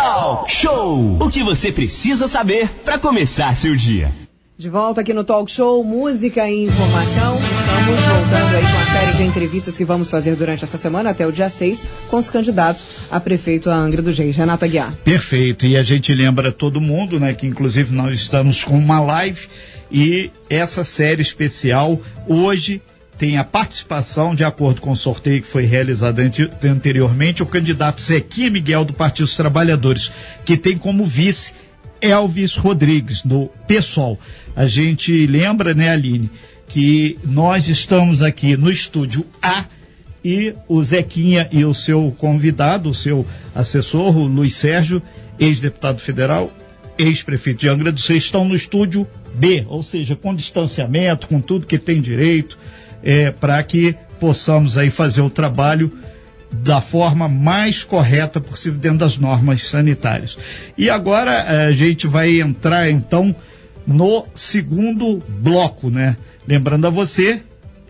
Talk Show. O que você precisa saber para começar seu dia. De volta aqui no Talk Show, música e informação. Estamos voltando aí com a série de entrevistas que vamos fazer durante essa semana até o dia 6 com os candidatos a prefeito a Angra do Reis. Renata Guiar. Perfeito. E a gente lembra todo mundo, né, que inclusive nós estamos com uma live e essa série especial hoje tem a participação, de acordo com o sorteio que foi realizado anteriormente, o candidato Zequinha Miguel do Partido dos Trabalhadores, que tem como vice Elvis Rodrigues, do PSOL. A gente lembra, né, Aline, que nós estamos aqui no estúdio A e o Zequinha e o seu convidado, o seu assessor, o Luiz Sérgio, ex-deputado federal, ex-prefeito de Angra do Sul, estão no estúdio B, ou seja, com distanciamento, com tudo que tem direito, é, para que possamos aí fazer o trabalho da forma mais correta possível dentro das normas sanitárias. E agora eh, a gente vai entrar então no segundo bloco, né? Lembrando a você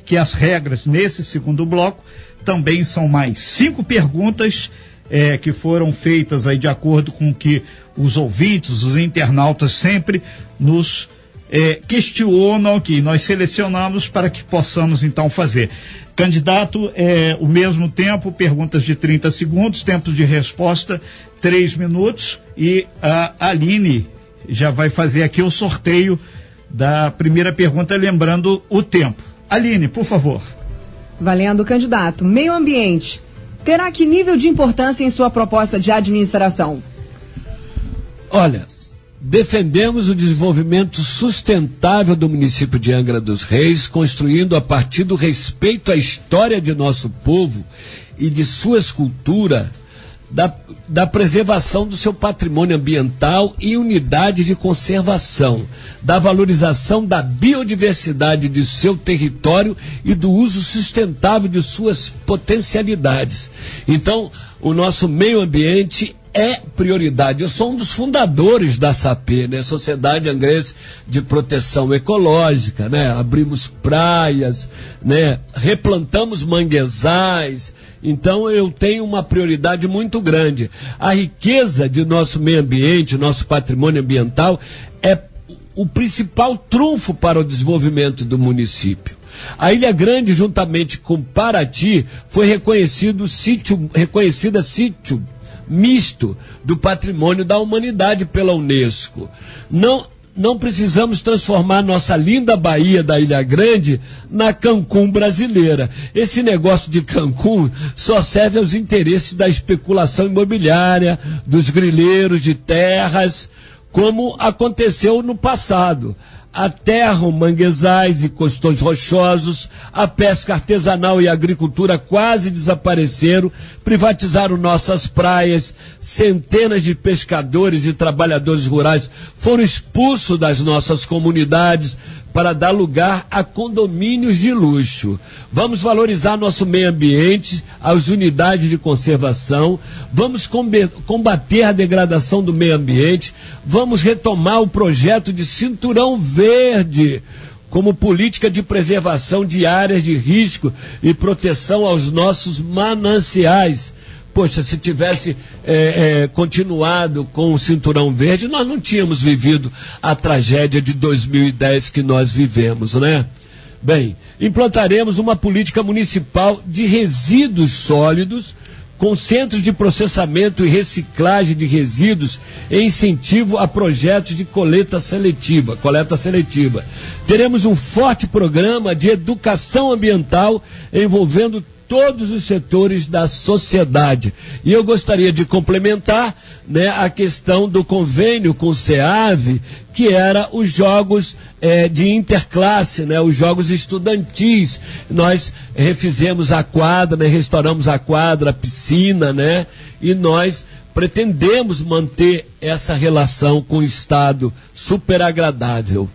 que as regras nesse segundo bloco também são mais cinco perguntas eh, que foram feitas aí de acordo com que os ouvintes, os internautas sempre nos é, questionam que nós selecionamos para que possamos então fazer. Candidato, é, o mesmo tempo, perguntas de 30 segundos, tempo de resposta, 3 minutos, e a Aline já vai fazer aqui o sorteio da primeira pergunta, lembrando o tempo. Aline, por favor. Valendo, candidato. Meio ambiente. Terá que nível de importância em sua proposta de administração? Olha, Defendemos o desenvolvimento sustentável do município de Angra dos Reis, construindo a partir do respeito à história de nosso povo e de sua escultura, da, da preservação do seu patrimônio ambiental e unidade de conservação, da valorização da biodiversidade de seu território e do uso sustentável de suas potencialidades. Então, o nosso meio ambiente é prioridade. Eu sou um dos fundadores da SAP, né? Sociedade Angrense de Proteção Ecológica, né? Abrimos praias, né? Replantamos manguezais. Então eu tenho uma prioridade muito grande. A riqueza de nosso meio ambiente, nosso patrimônio ambiental é o principal trunfo para o desenvolvimento do município. A Ilha Grande, juntamente com Paraty, foi reconhecido sítio, reconhecida sítio misto do patrimônio da humanidade pela Unesco. Não, não precisamos transformar nossa linda Bahia da Ilha Grande na Cancún brasileira. Esse negócio de Cancún só serve aos interesses da especulação imobiliária, dos grileiros de terras, como aconteceu no passado aterram manguezais e costões rochosos, a pesca artesanal e a agricultura quase desapareceram, privatizaram nossas praias, centenas de pescadores e trabalhadores rurais foram expulsos das nossas comunidades, para dar lugar a condomínios de luxo. Vamos valorizar nosso meio ambiente, as unidades de conservação, vamos combater a degradação do meio ambiente, vamos retomar o projeto de cinturão verde como política de preservação de áreas de risco e proteção aos nossos mananciais Poxa, se tivesse é, é, continuado com o cinturão verde, nós não tínhamos vivido a tragédia de 2010 que nós vivemos, né? Bem, implantaremos uma política municipal de resíduos sólidos, com centros de processamento e reciclagem de resíduos e incentivo a projetos de coleta seletiva, coleta seletiva. Teremos um forte programa de educação ambiental envolvendo todos os setores da sociedade. E eu gostaria de complementar né, a questão do convênio com o SEAV, que era os jogos é, de interclasse, né, os jogos estudantis. Nós refizemos a quadra, né, restauramos a quadra, a piscina, né, e nós pretendemos manter essa relação com o Estado super agradável.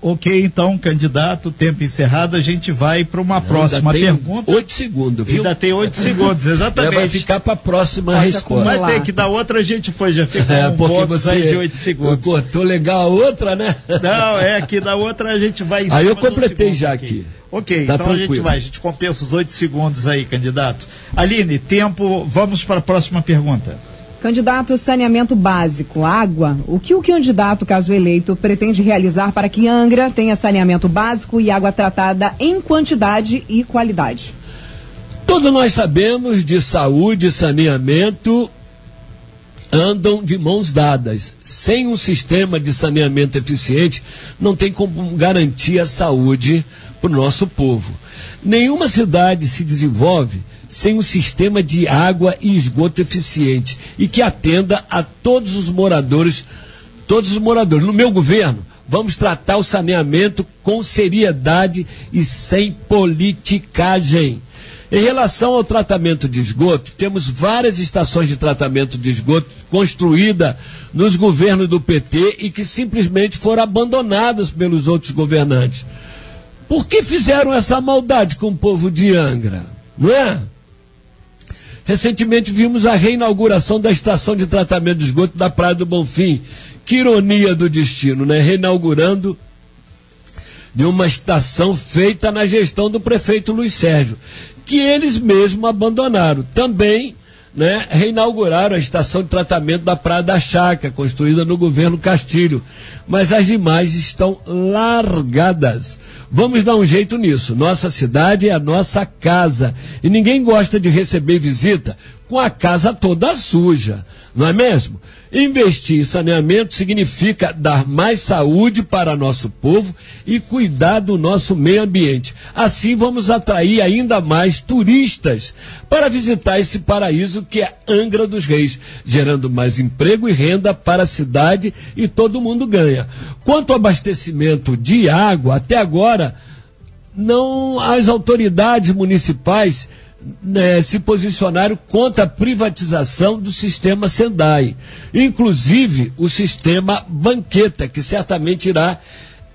Ok, então, candidato, tempo encerrado, a gente vai para uma Não, próxima pergunta. Oito segundos, viu? Ainda tem oito segundos, exatamente. vai ficar para a próxima Pode resposta. Mas tem que dar outra, a gente foi, já ficou é, um porque você aí de oito segundos. Cortou legal a outra, né? Não, é que da outra a gente vai. Aí eu completei já aqui. aqui. Ok, tá então tranquilo. a gente vai, a gente compensa os oito segundos aí, candidato. Aline, tempo, vamos para a próxima pergunta. Candidato saneamento básico, água. O que o candidato, caso eleito, pretende realizar para que Angra tenha saneamento básico e água tratada em quantidade e qualidade? Todos nós sabemos de saúde e saneamento andam de mãos dadas. Sem um sistema de saneamento eficiente, não tem como garantir a saúde para o nosso povo. Nenhuma cidade se desenvolve sem um sistema de água e esgoto eficiente e que atenda a todos os moradores, todos os moradores. No meu governo, vamos tratar o saneamento com seriedade e sem politicagem. Em relação ao tratamento de esgoto, temos várias estações de tratamento de esgoto construídas nos governos do PT e que simplesmente foram abandonadas pelos outros governantes. Por que fizeram essa maldade com o povo de Angra? Não é? Recentemente vimos a reinauguração da estação de tratamento de esgoto da Praia do Bonfim. Que ironia do destino, né? Reinaugurando de uma estação feita na gestão do prefeito Luiz Sérgio, que eles mesmos abandonaram. Também né, reinauguraram a estação de tratamento da Praia da Chácara, construída no governo Castilho. Mas as demais estão largadas. Vamos dar um jeito nisso. Nossa cidade é a nossa casa. E ninguém gosta de receber visita com a casa toda suja, não é mesmo? Investir em saneamento significa dar mais saúde para nosso povo e cuidar do nosso meio ambiente. Assim vamos atrair ainda mais turistas para visitar esse paraíso que é Angra dos Reis, gerando mais emprego e renda para a cidade e todo mundo ganha. Quanto ao abastecimento de água, até agora não as autoridades municipais né, se posicionaram contra a privatização do sistema Sendai, inclusive o sistema banqueta, que certamente irá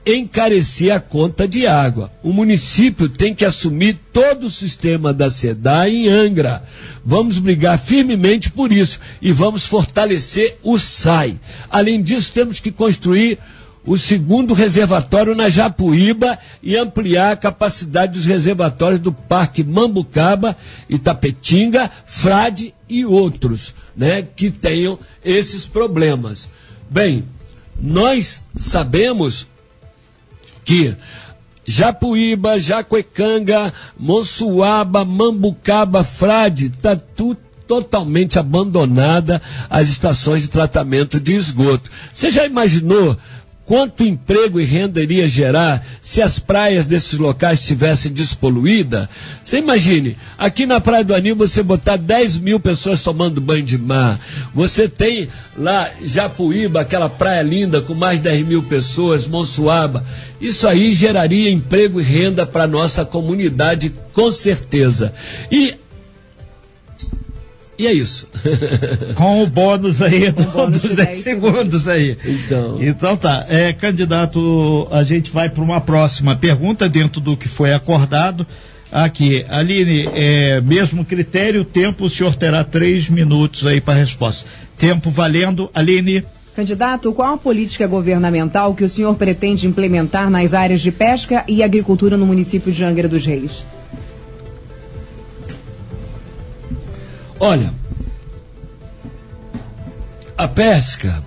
encarecer a conta de água. O município tem que assumir todo o sistema da SEDAI em Angra. Vamos brigar firmemente por isso e vamos fortalecer o SAI. Além disso, temos que construir o segundo reservatório na Japuíba e ampliar a capacidade dos reservatórios do Parque Mambucaba, Itapetinga, Frade e outros, né, que tenham esses problemas. Bem, nós sabemos que Japuíba, Jacuecanga, Monsuaba, Mambucaba, Frade, está tudo totalmente abandonada as estações de tratamento de esgoto. Você já imaginou Quanto emprego e renda iria gerar se as praias desses locais estivessem despoluídas? Você imagine, aqui na Praia do Anil você botar 10 mil pessoas tomando banho de mar. Você tem lá Japuíba, aquela praia linda com mais de 10 mil pessoas, Monsuaba. Isso aí geraria emprego e renda para nossa comunidade, com certeza. E e é isso. Com o bônus aí do, bônus dos 10 segundos aí. Então. Então tá. É, candidato, a gente vai para uma próxima pergunta dentro do que foi acordado. Aqui, Aline, é, mesmo critério, tempo, o senhor terá três minutos aí para a resposta. Tempo valendo, Aline. Candidato, qual a política governamental que o senhor pretende implementar nas áreas de pesca e agricultura no município de Angra dos Reis? Olha, a pesca,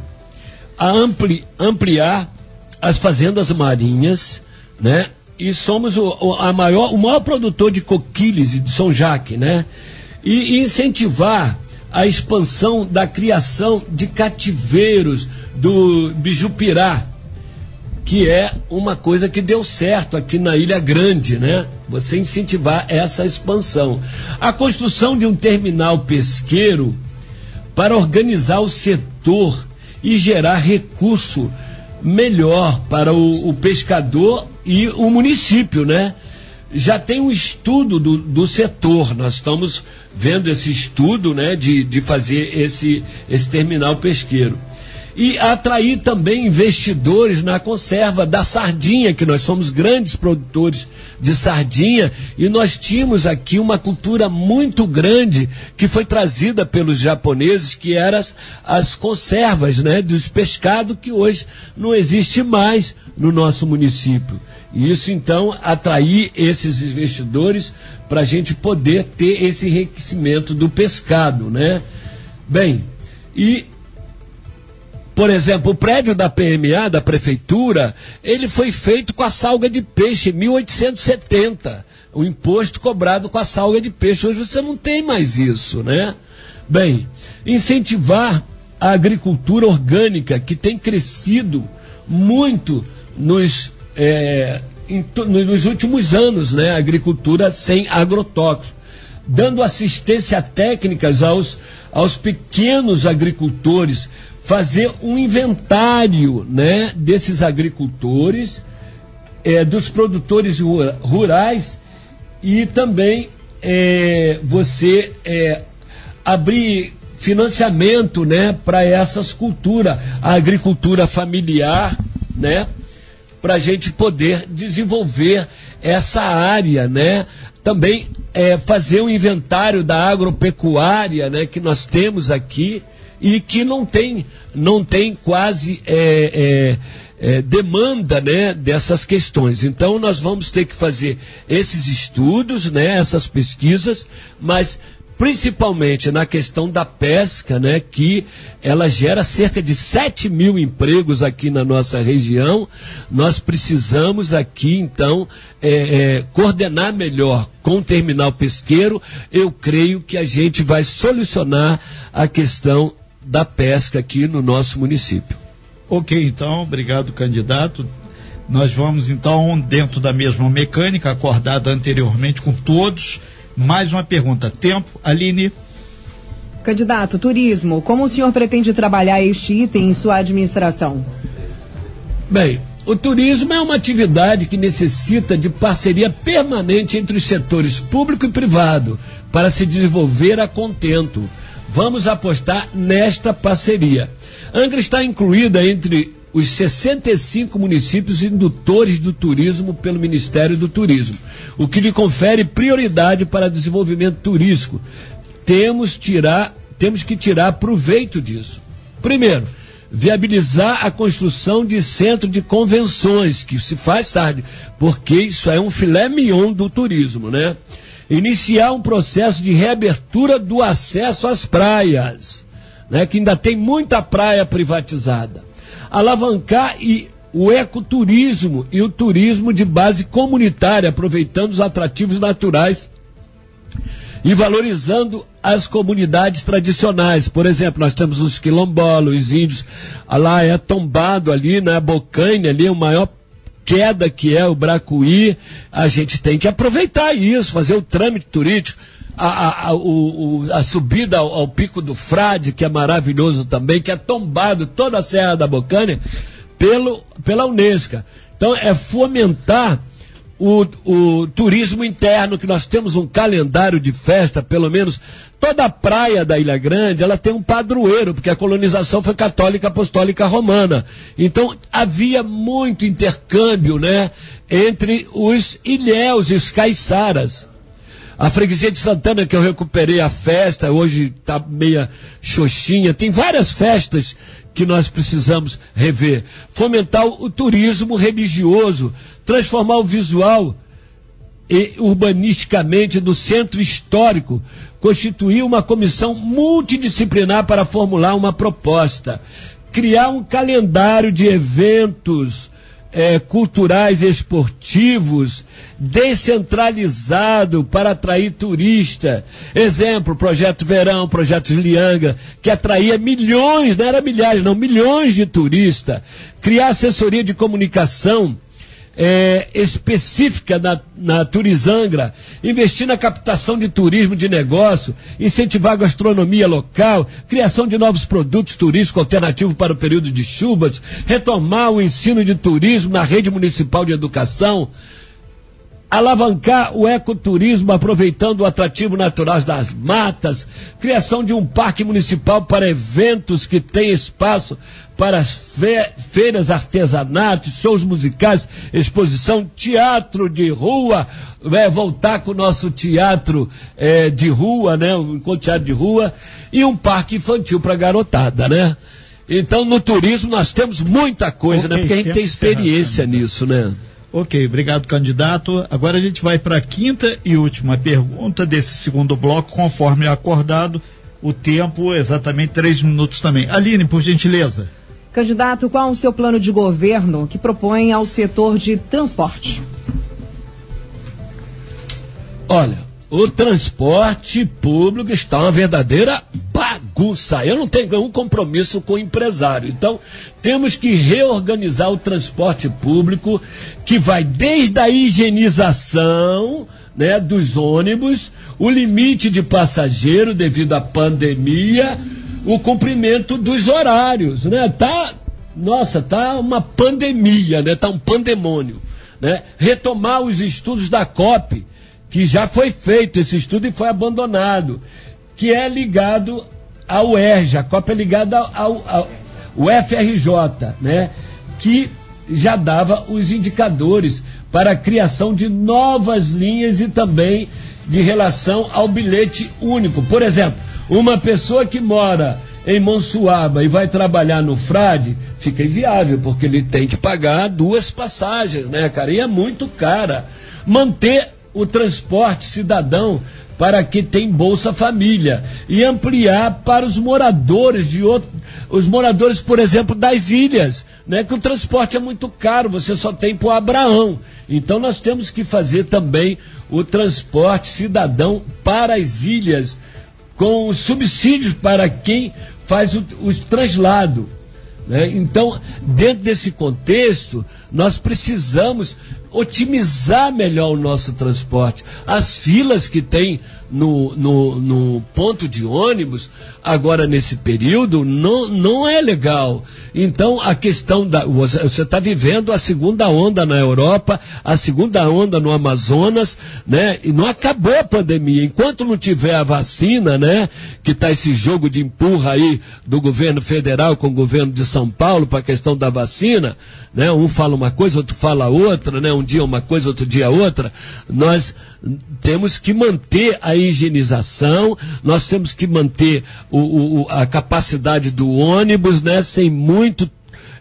a ampli, ampliar as fazendas marinhas, né? E somos o, o, a maior, o maior produtor de coquilhos de São Jaque, né? E, e incentivar a expansão da criação de cativeiros do bijupirá, que é uma coisa que deu certo aqui na Ilha Grande, né? Você incentivar essa expansão. A construção de um terminal pesqueiro para organizar o setor e gerar recurso melhor para o, o pescador e o município, né? Já tem um estudo do, do setor, nós estamos vendo esse estudo, né, de, de fazer esse, esse terminal pesqueiro e atrair também investidores na conserva da sardinha, que nós somos grandes produtores de sardinha e nós tínhamos aqui uma cultura muito grande que foi trazida pelos japoneses, que eram as, as conservas, né, dos pescados que hoje não existe mais no nosso município. E isso então atrair esses investidores para a gente poder ter esse enriquecimento do pescado, né? Bem, E por exemplo, o prédio da PMA, da prefeitura, ele foi feito com a salga de peixe em 1870. O imposto cobrado com a salga de peixe. Hoje você não tem mais isso, né? Bem, incentivar a agricultura orgânica, que tem crescido muito nos, é, nos últimos anos, né? A agricultura sem agrotóxicos. Dando assistência técnicas aos, aos pequenos agricultores, fazer um inventário né, desses agricultores, é, dos produtores rurais e também é, você é, abrir financiamento né, para essas culturas, a agricultura familiar, né, para a gente poder desenvolver essa área, né? Também é, fazer um inventário da agropecuária, né, que nós temos aqui e que não tem, não tem quase é, é, é, demanda né, dessas questões. Então nós vamos ter que fazer esses estudos, né, essas pesquisas, mas principalmente na questão da pesca, né, que ela gera cerca de 7 mil empregos aqui na nossa região. Nós precisamos aqui, então, é, é, coordenar melhor com o terminal pesqueiro. Eu creio que a gente vai solucionar a questão da pesca aqui no nosso município. Ok, então, obrigado, candidato. Nós vamos então, dentro da mesma mecânica acordada anteriormente com todos, mais uma pergunta. Tempo, Aline. Candidato, turismo, como o senhor pretende trabalhar este item em sua administração? Bem, o turismo é uma atividade que necessita de parceria permanente entre os setores público e privado para se desenvolver a contento. Vamos apostar nesta parceria. Angra está incluída entre os 65 municípios indutores do turismo pelo Ministério do Turismo, o que lhe confere prioridade para desenvolvimento turístico. Temos, tirar, temos que tirar proveito disso. Primeiro, viabilizar a construção de centro de convenções, que se faz tarde, porque isso é um filé mignon do turismo, né? Iniciar um processo de reabertura do acesso às praias, né, que ainda tem muita praia privatizada. Alavancar e o ecoturismo e o turismo de base comunitária, aproveitando os atrativos naturais e valorizando as comunidades tradicionais. Por exemplo, nós temos os quilombolas, os índios, lá é tombado ali, né, Bocaine, ali, o maior queda que é o Bracuí, a gente tem que aproveitar isso, fazer o trâmite turístico. A, a, a, o, a subida ao, ao, Pico do Frade, que é maravilhoso também, que é tombado toda a Serra da Bocânia pelo, pela Unesco. Então é fomentar o, o turismo interno, que nós temos um calendário de festa, pelo menos toda a praia da Ilha Grande, ela tem um padroeiro, porque a colonização foi católica apostólica romana. Então havia muito intercâmbio, né, entre os ilhéus e os caiçaras. A freguesia de Santana, que eu recuperei a festa, hoje está meia xoxinha, tem várias festas que nós precisamos rever. Fomentar o turismo religioso, transformar o visual e urbanisticamente do centro histórico, constituir uma comissão multidisciplinar para formular uma proposta, criar um calendário de eventos é, culturais e esportivos descentralizado para atrair turista. Exemplo, Projeto Verão, Projeto Lianga, que atraía milhões, não era milhares, não, milhões de turistas. Criar assessoria de comunicação é, específica na, na Turizangra, investir na captação de turismo de negócio, incentivar a gastronomia local, criação de novos produtos turísticos alternativos para o período de chuvas, retomar o ensino de turismo na rede municipal de educação, alavancar o ecoturismo aproveitando o atrativo natural das matas, criação de um parque municipal para eventos que tem espaço para fe feiras artesanatos, shows musicais, exposição, teatro de rua, é, voltar com o nosso teatro é, de rua, né, um teatro de rua, e um parque infantil para garotada, né? Então, no turismo nós temos muita coisa, né? okay, né? Porque a gente tem experiência nisso, né? Ok, obrigado, candidato. Agora a gente vai para a quinta e última pergunta desse segundo bloco, conforme acordado o tempo exatamente três minutos também. Aline, por gentileza. Candidato, qual o seu plano de governo que propõe ao setor de transporte? Olha, o transporte público está uma verdadeira bagunça. Eu não tenho nenhum compromisso com o empresário. Então, temos que reorganizar o transporte público, que vai desde a higienização né, dos ônibus, o limite de passageiro devido à pandemia, o cumprimento dos horários, né? Tá, nossa, tá uma pandemia, né? Tá um pandemônio, né? Retomar os estudos da COP, que já foi feito esse estudo e foi abandonado, que é ligado ao ERJ, a COP é ligada ao, ao, ao FRJ, né? Que já dava os indicadores para a criação de novas linhas e também de relação ao bilhete único. Por exemplo, uma pessoa que mora em Monsuaba e vai trabalhar no Frade, fica inviável, porque ele tem que pagar duas passagens, né, cara? E é muito cara. Manter o transporte cidadão para que tem Bolsa Família e ampliar para os moradores de os moradores, por exemplo, das ilhas, né? Que o transporte é muito caro, você só tem para o Abraão. Então nós temos que fazer também o transporte cidadão para as ilhas, com subsídios para quem faz o, o translado. Né? Então, dentro desse contexto, nós precisamos otimizar melhor o nosso transporte. As filas que tem no, no, no, ponto de ônibus, agora nesse período, não, não é legal. Então, a questão da. Você está vivendo a segunda onda na Europa, a segunda onda no Amazonas, né? E não acabou a pandemia. Enquanto não tiver a vacina, né? Que está esse jogo de empurra aí do governo federal com o governo de São Paulo para a questão da vacina, né? Um fala uma coisa, outro fala outra, né? Um dia uma coisa, outro dia outra. Nós temos que manter a higienização, nós temos que manter o, o, a capacidade do ônibus, né? Sem muito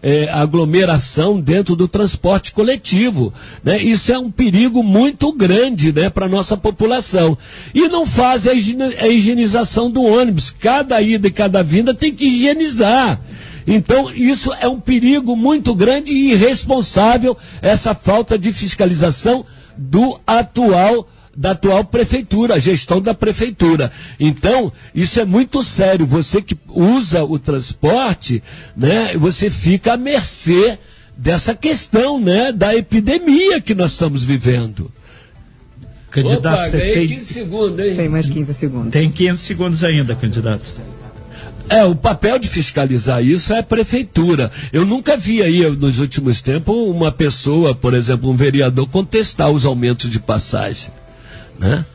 é, aglomeração dentro do transporte coletivo. Né? Isso é um perigo muito grande né, para a nossa população. E não faz a, higienização do ônibus. Cada ida e cada vinda tem que higienizar. Então, isso é um perigo muito grande e irresponsável, essa falta de fiscalização do atual da atual prefeitura, a gestão da prefeitura. Então, isso é muito sério. Você que usa o transporte, né, você fica à mercê dessa questão, né, da epidemia que nós estamos vivendo. Candidato, Opa, você tem 15 segundos, hein? Tem mais 15 segundos. Tem 15 segundos ainda, candidato. É, o papel de fiscalizar isso é a prefeitura. Eu nunca vi aí, nos últimos tempos, uma pessoa, por exemplo, um vereador, contestar os aumentos de passagem né?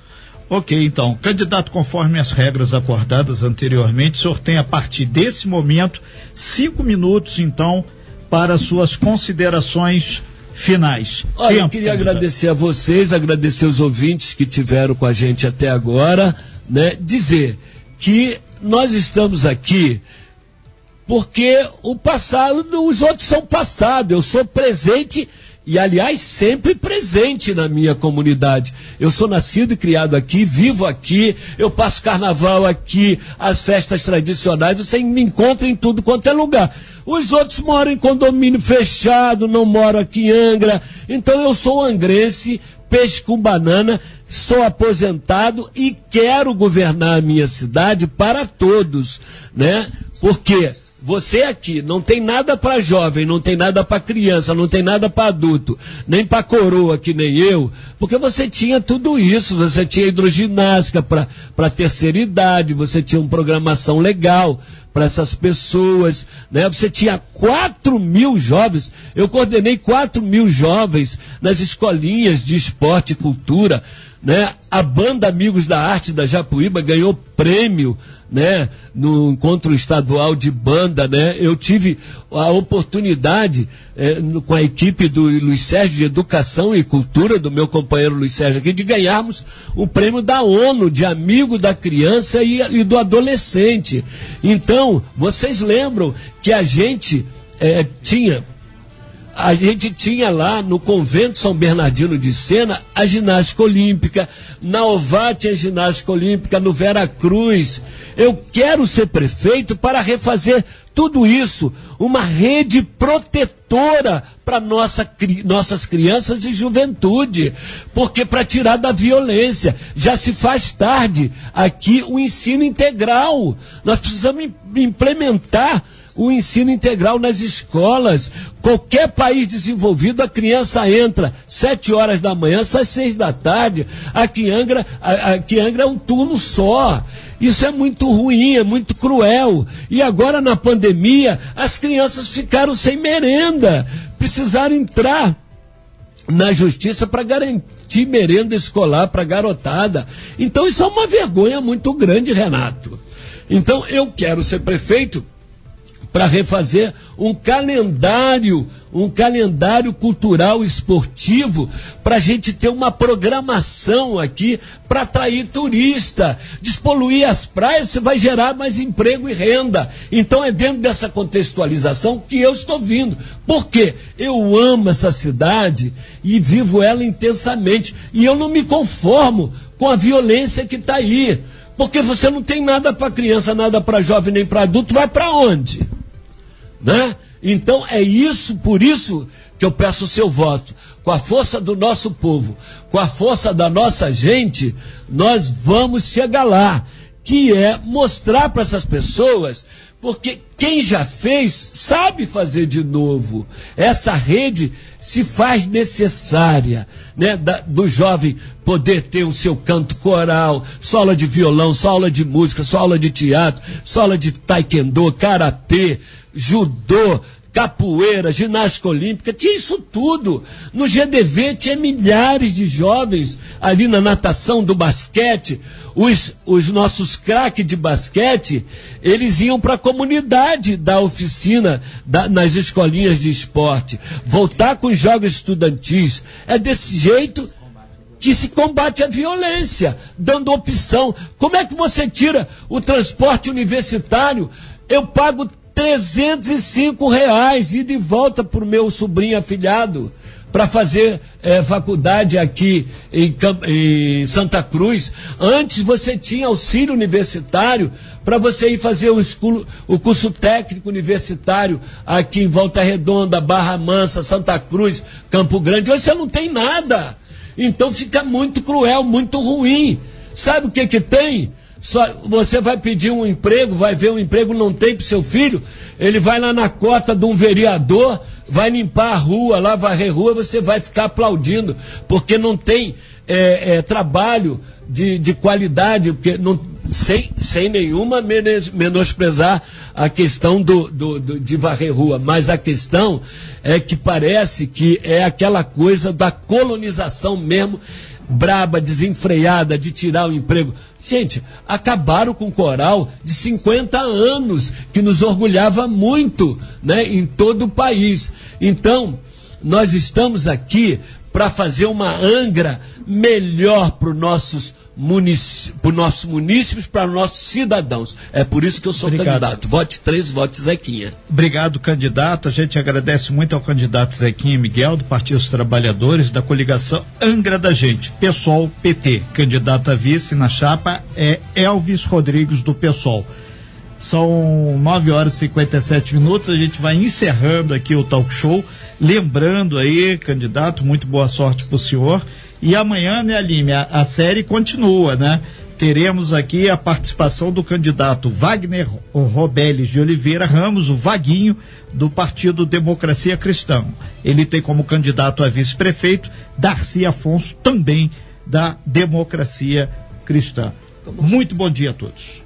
Ok, então, candidato, conforme as regras acordadas anteriormente, o senhor tem a partir desse momento cinco minutos, então, para suas considerações finais. Olha, Tempo, eu queria candidato. agradecer a vocês, agradecer os ouvintes que tiveram com a gente até agora, né? Dizer que nós estamos aqui porque o passado, os outros são passado. Eu sou presente e, aliás, sempre presente na minha comunidade. Eu sou nascido e criado aqui, vivo aqui, eu passo carnaval aqui, as festas tradicionais, você me encontra em tudo quanto é lugar. Os outros moram em condomínio fechado, não moram aqui em Angra. Então eu sou angrense, peixe com banana, sou aposentado e quero governar a minha cidade para todos, né? Porque você aqui não tem nada para jovem, não tem nada para criança, não tem nada para adulto, nem para coroa que nem eu, porque você tinha tudo isso, você tinha hidroginástica para terceira idade, você tinha uma programação legal para essas pessoas, né? Você tinha 4 mil jovens, eu coordenei 4 mil jovens nas escolinhas de esporte e cultura, né? A banda Amigos da Arte da Japuíba ganhou prêmio, né? No encontro estadual de banda, né? Eu tive a oportunidade é, no, com a equipe do Luiz Sérgio de Educação e Cultura, do meu companheiro Luiz Sérgio aqui, de ganharmos o prêmio da ONU de amigo da criança e, e do adolescente. Então, vocês lembram que a gente é, tinha a gente tinha lá no convento São Bernardino de Sena a ginástica olímpica, na Ová tinha a ginástica olímpica, no Vera Cruz. Eu quero ser prefeito para refazer tudo isso, uma rede protetora para nossa, nossas crianças e juventude, porque para tirar da violência já se faz tarde aqui o ensino integral. Nós precisamos implementar o ensino integral nas escolas. Qualquer país desenvolvido, a criança entra sete horas da manhã, sai seis da tarde. Aqui Angra, aqui Angra é um turno só. Isso é muito ruim, é muito cruel. E agora na pandemia, as crianças ficaram sem merenda, precisaram entrar na justiça para garantir merenda escolar para garotada. Então isso é uma vergonha muito grande, Renato. Então eu quero ser prefeito para refazer um calendário, um calendário cultural esportivo, para a gente ter uma programação aqui para atrair turista. Despoluir as praias, você vai gerar mais emprego e renda. Então é dentro dessa contextualização que eu estou vindo. Por quê? Eu amo essa cidade e vivo ela intensamente. E eu não me conformo com a violência que está aí. Porque você não tem nada para criança, nada para jovem, nem para adulto, vai para onde? Né? Então é isso, por isso que eu peço o seu voto. Com a força do nosso povo, com a força da nossa gente, nós vamos chegar lá. Que é mostrar para essas pessoas, porque quem já fez sabe fazer de novo. Essa rede se faz necessária, né? Da, do jovem poder ter o seu canto coral, só aula de violão, só aula de música, só aula de teatro, só aula de taekwondo, karatê, judô, capoeira, ginástica olímpica, tinha isso tudo. No GDV tinha milhares de jovens ali na natação do basquete. Os, os nossos craques de basquete, eles iam para a comunidade da oficina, da, nas escolinhas de esporte. Voltar com os jogos estudantis. É desse jeito que se combate a violência, dando opção. Como é que você tira o transporte universitário? Eu pago 305 reais e de volta para o meu sobrinho afilhado para fazer é, faculdade aqui em, em, Santa Cruz. Antes você tinha auxílio universitário para você ir fazer o, esculo, o curso técnico universitário aqui em Volta Redonda, Barra Mansa, Santa Cruz, Campo Grande. Hoje você não tem nada. Então fica muito cruel, muito ruim. Sabe o que que tem? Só, você vai pedir um emprego, vai ver um emprego, não tem para seu filho, ele vai lá na cota de um vereador, vai limpar a rua, lá varrer rua, você vai ficar aplaudindo, porque não tem é, é, trabalho de, de qualidade, porque não, sem, sem nenhuma menosprezar a questão do, do, do, de varrer rua, mas a questão é que parece que é aquela coisa da colonização mesmo, braba, desenfreada, de tirar o emprego. Gente, acabaram com o coral de 50 anos, que nos orgulhava muito né, em todo o país. Então, nós estamos aqui para fazer uma Angra melhor para os nossos para nossos munícipes, para os nossos cidadãos. É por isso que eu sou Obrigado. candidato. Vote três, vote Zequinha. Obrigado, candidato. A gente agradece muito ao candidato Zequinha Miguel, do Partido dos Trabalhadores, da coligação Angra da Gente, PSOL PT. Candidato a vice na chapa é Elvis Rodrigues, do PSOL. São 9 horas e 57 minutos. A gente vai encerrando aqui o talk show. Lembrando aí, candidato, muito boa sorte para o senhor. E amanhã, né, Aline, a, a série continua, né? Teremos aqui a participação do candidato Wagner Robeles de Oliveira Ramos, o Vaguinho, do Partido Democracia Cristã. Ele tem como candidato a vice-prefeito Darcy Afonso, também da Democracia Cristã. Muito bom dia a todos.